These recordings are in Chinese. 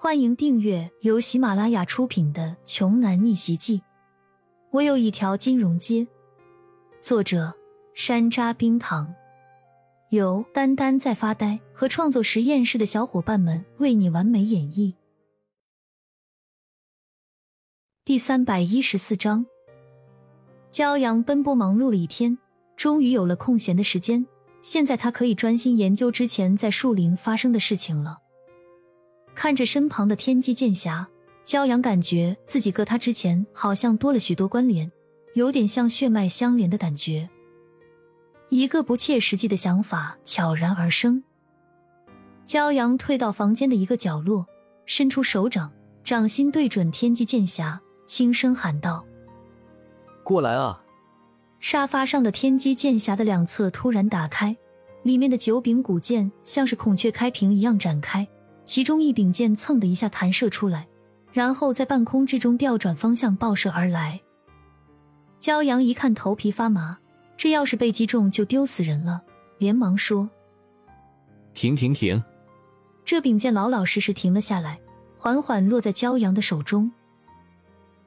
欢迎订阅由喜马拉雅出品的《穷男逆袭记》。我有一条金融街，作者山楂冰糖，由丹丹在发呆和创作实验室的小伙伴们为你完美演绎。第三百一十四章，骄阳奔波忙碌了一天，终于有了空闲的时间。现在他可以专心研究之前在树林发生的事情了。看着身旁的天机剑侠，骄阳感觉自己和他之前好像多了许多关联，有点像血脉相连的感觉。一个不切实际的想法悄然而生。骄阳退到房间的一个角落，伸出手掌，掌心对准天机剑侠，轻声喊道：“过来啊！”沙发上的天机剑侠的两侧突然打开，里面的九柄古剑像是孔雀开屏一样展开。其中一柄剑蹭的一下弹射出来，然后在半空之中调转方向爆射而来。骄阳一看头皮发麻，这要是被击中就丢死人了，连忙说：“停停停！”这柄剑老老实实停了下来，缓缓落在骄阳的手中。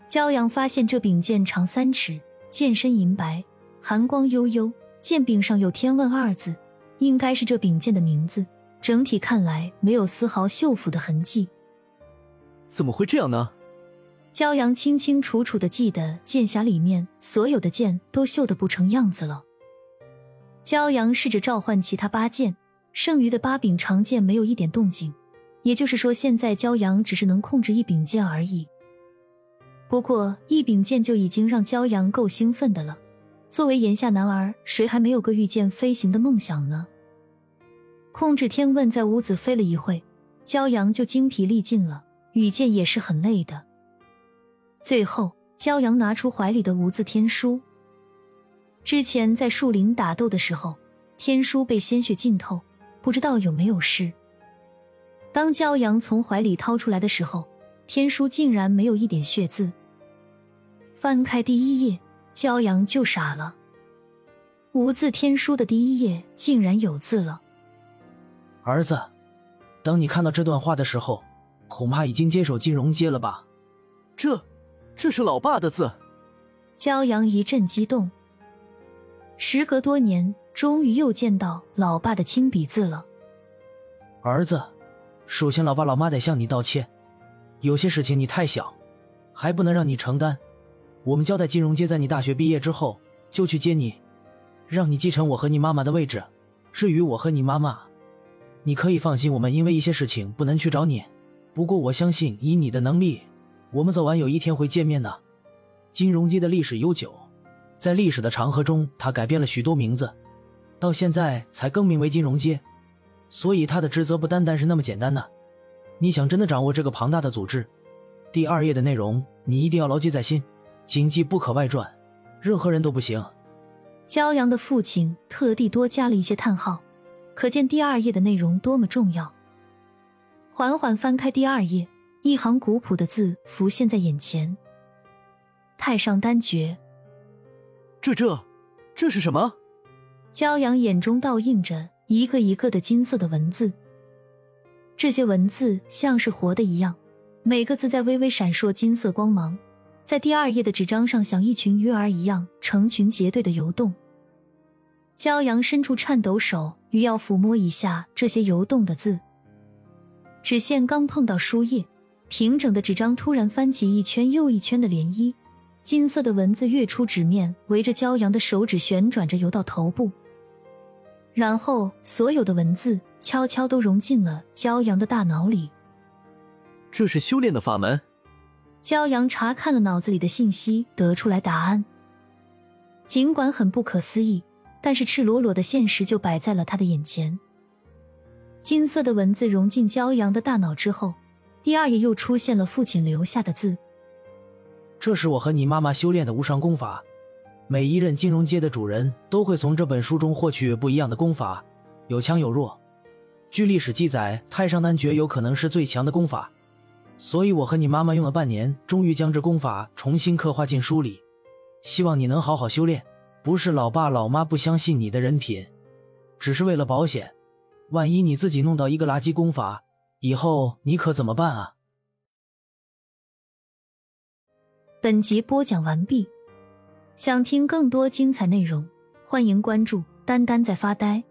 骄阳发现这柄剑长三尺，剑身银白，寒光悠悠，剑柄上有“天问”二字，应该是这柄剑的名字。整体看来没有丝毫锈腐的痕迹，怎么会这样呢？骄阳清清楚楚的记得剑匣里面所有的剑都锈得不成样子了。骄阳试着召唤其他八剑，剩余的八柄长剑没有一点动静，也就是说，现在骄阳只是能控制一柄剑而已。不过一柄剑就已经让骄阳够兴奋的了。作为炎夏男儿，谁还没有个御剑飞行的梦想呢？控制天问在屋子飞了一会，骄阳就精疲力尽了，羽剑也是很累的。最后，骄阳拿出怀里的无字天书。之前在树林打斗的时候，天书被鲜血浸透，不知道有没有事。当骄阳从怀里掏出来的时候，天书竟然没有一点血渍。翻开第一页，骄阳就傻了，无字天书的第一页竟然有字了。儿子，当你看到这段话的时候，恐怕已经接手金融街了吧？这，这是老爸的字。骄阳一阵激动。时隔多年，终于又见到老爸的亲笔字了。儿子，首先老爸老妈得向你道歉，有些事情你太小，还不能让你承担。我们交代金融街在你大学毕业之后就去接你，让你继承我和你妈妈的位置。至于我和你妈妈。你可以放心，我们因为一些事情不能去找你。不过我相信，以你的能力，我们早晚有一天会见面的。金融街的历史悠久，在历史的长河中，它改变了许多名字，到现在才更名为金融街。所以，他的职责不单单是那么简单的。你想真的掌握这个庞大的组织，第二页的内容你一定要牢记在心，谨记不可外传，任何人都不行。骄阳的父亲特地多加了一些叹号。可见第二页的内容多么重要。缓缓翻开第二页，一行古朴的字浮现在眼前：“太上丹诀。”这这这是什么？骄阳眼中倒映着一个一个的金色的文字，这些文字像是活的一样，每个字在微微闪烁金色光芒，在第二页的纸张上像一群鱼儿一样成群结队的游动。骄阳伸出颤抖手，欲要抚摸一下这些游动的字。纸线刚碰到书页，平整的纸张突然翻起一圈又一圈的涟漪，金色的文字跃出纸面，围着骄阳的手指旋转着游到头部，然后所有的文字悄悄都融进了骄阳的大脑里。这是修炼的法门。骄阳查看了脑子里的信息，得出来答案。尽管很不可思议。但是赤裸裸的现实就摆在了他的眼前。金色的文字融进骄阳的大脑之后，第二页又出现了父亲留下的字：“这是我和你妈妈修炼的无上功法，每一任金融街的主人都会从这本书中获取不一样的功法，有强有弱。据历史记载，太上丹诀有可能是最强的功法，所以我和你妈妈用了半年，终于将这功法重新刻画进书里。希望你能好好修炼。”不是老爸老妈不相信你的人品只是为了保险。万一你自己弄到一个垃圾功法以后你可怎么办啊？本集播讲完毕。想听更多精彩内容欢迎关注丹丹在发呆